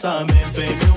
Com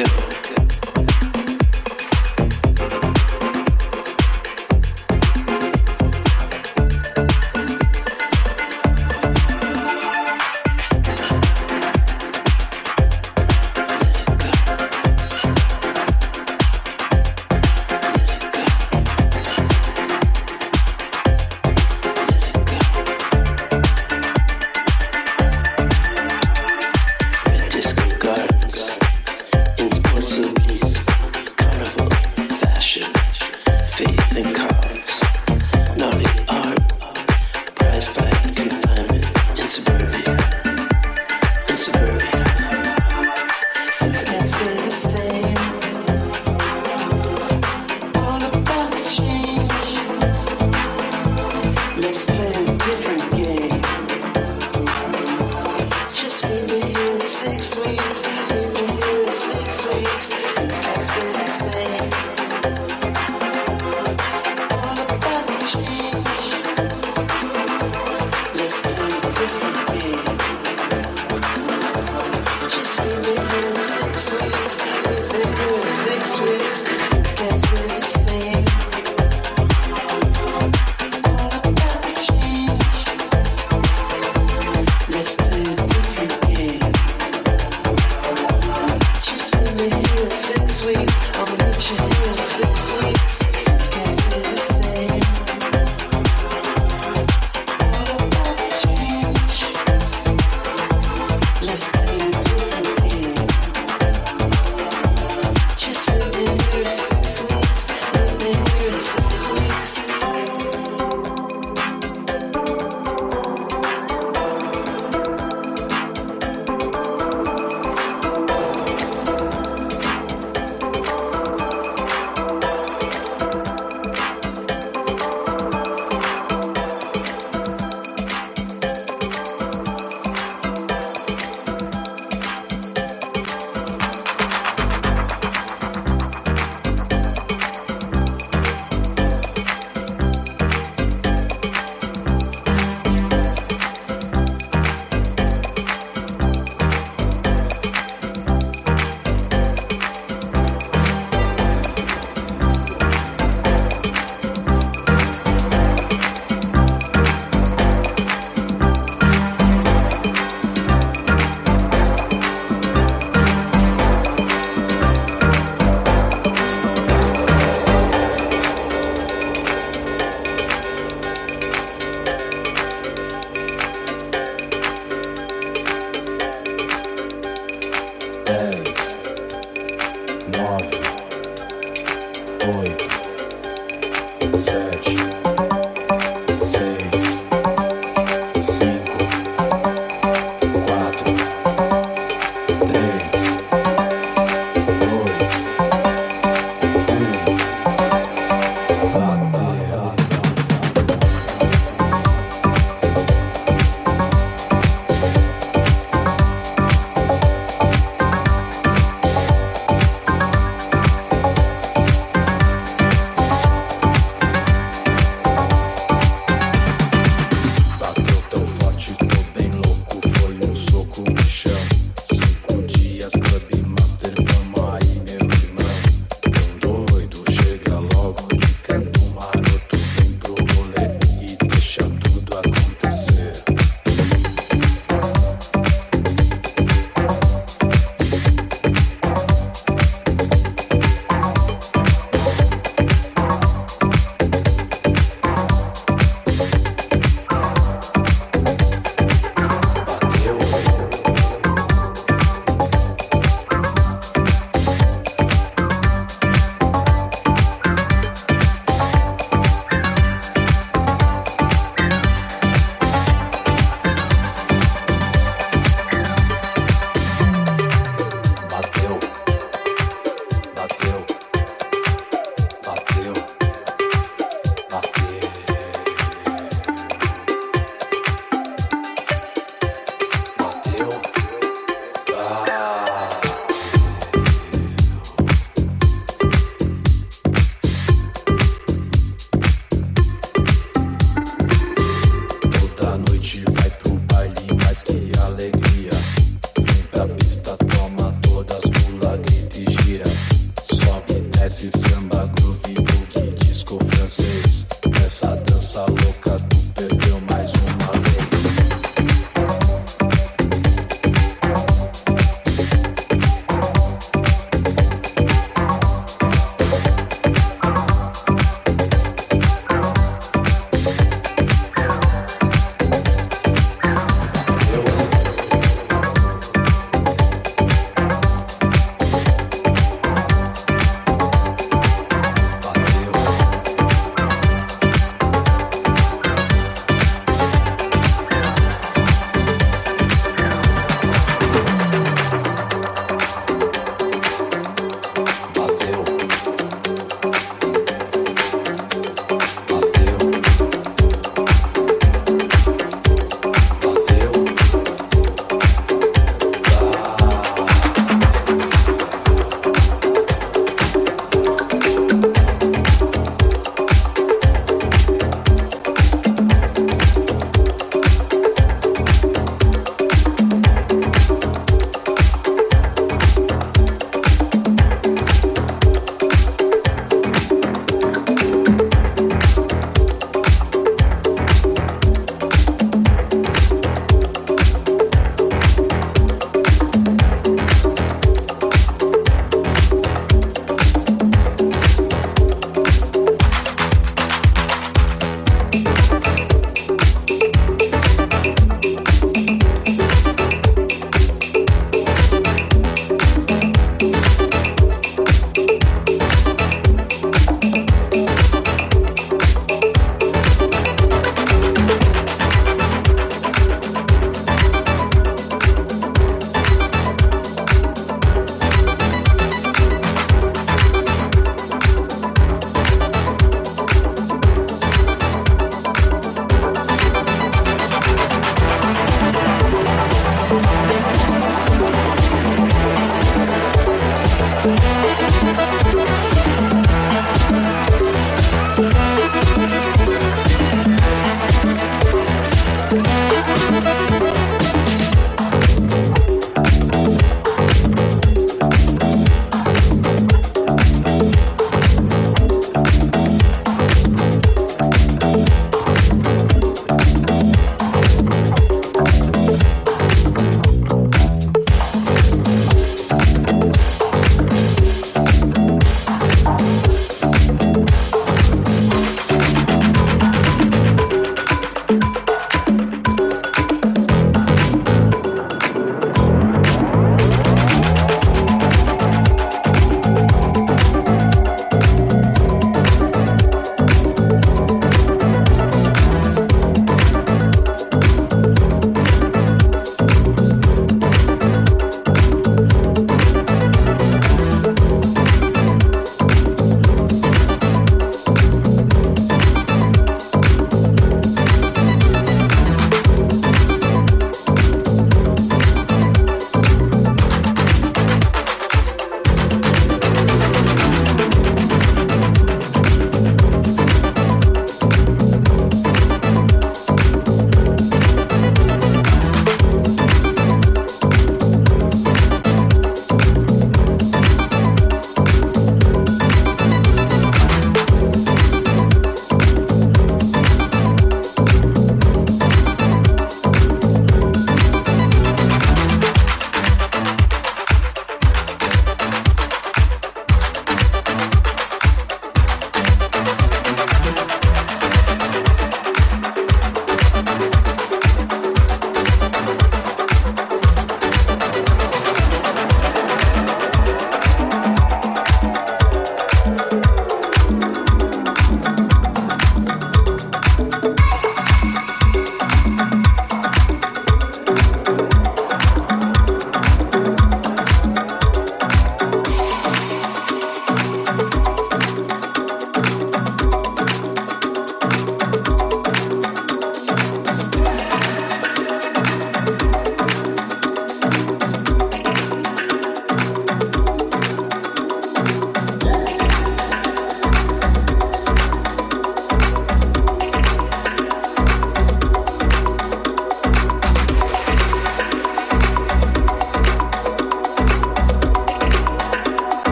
let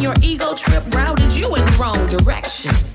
your ego trip routed you in the wrong direction.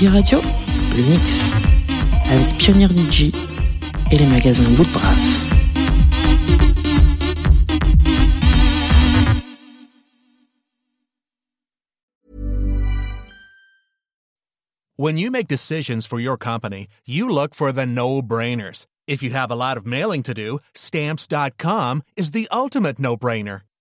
Tsugi Radio, le mix, avec Pioneer DJ et les magasins Woodbrass. When you make decisions for your company, you look for the no brainers. If you have a lot of mailing to do, stamps.com is the ultimate no brainer.